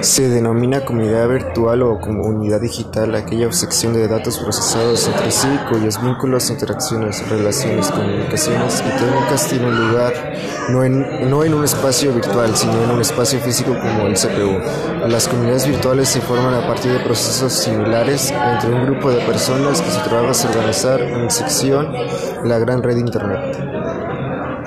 Se denomina comunidad virtual o comunidad digital aquella sección de datos procesados entre sí cuyos vínculos, interacciones, relaciones, comunicaciones y técnicas tienen lugar no en, no en un espacio virtual, sino en un espacio físico como el CPU. Las comunidades virtuales se forman a partir de procesos similares entre un grupo de personas que se trabajo es organizar en sección la gran red Internet.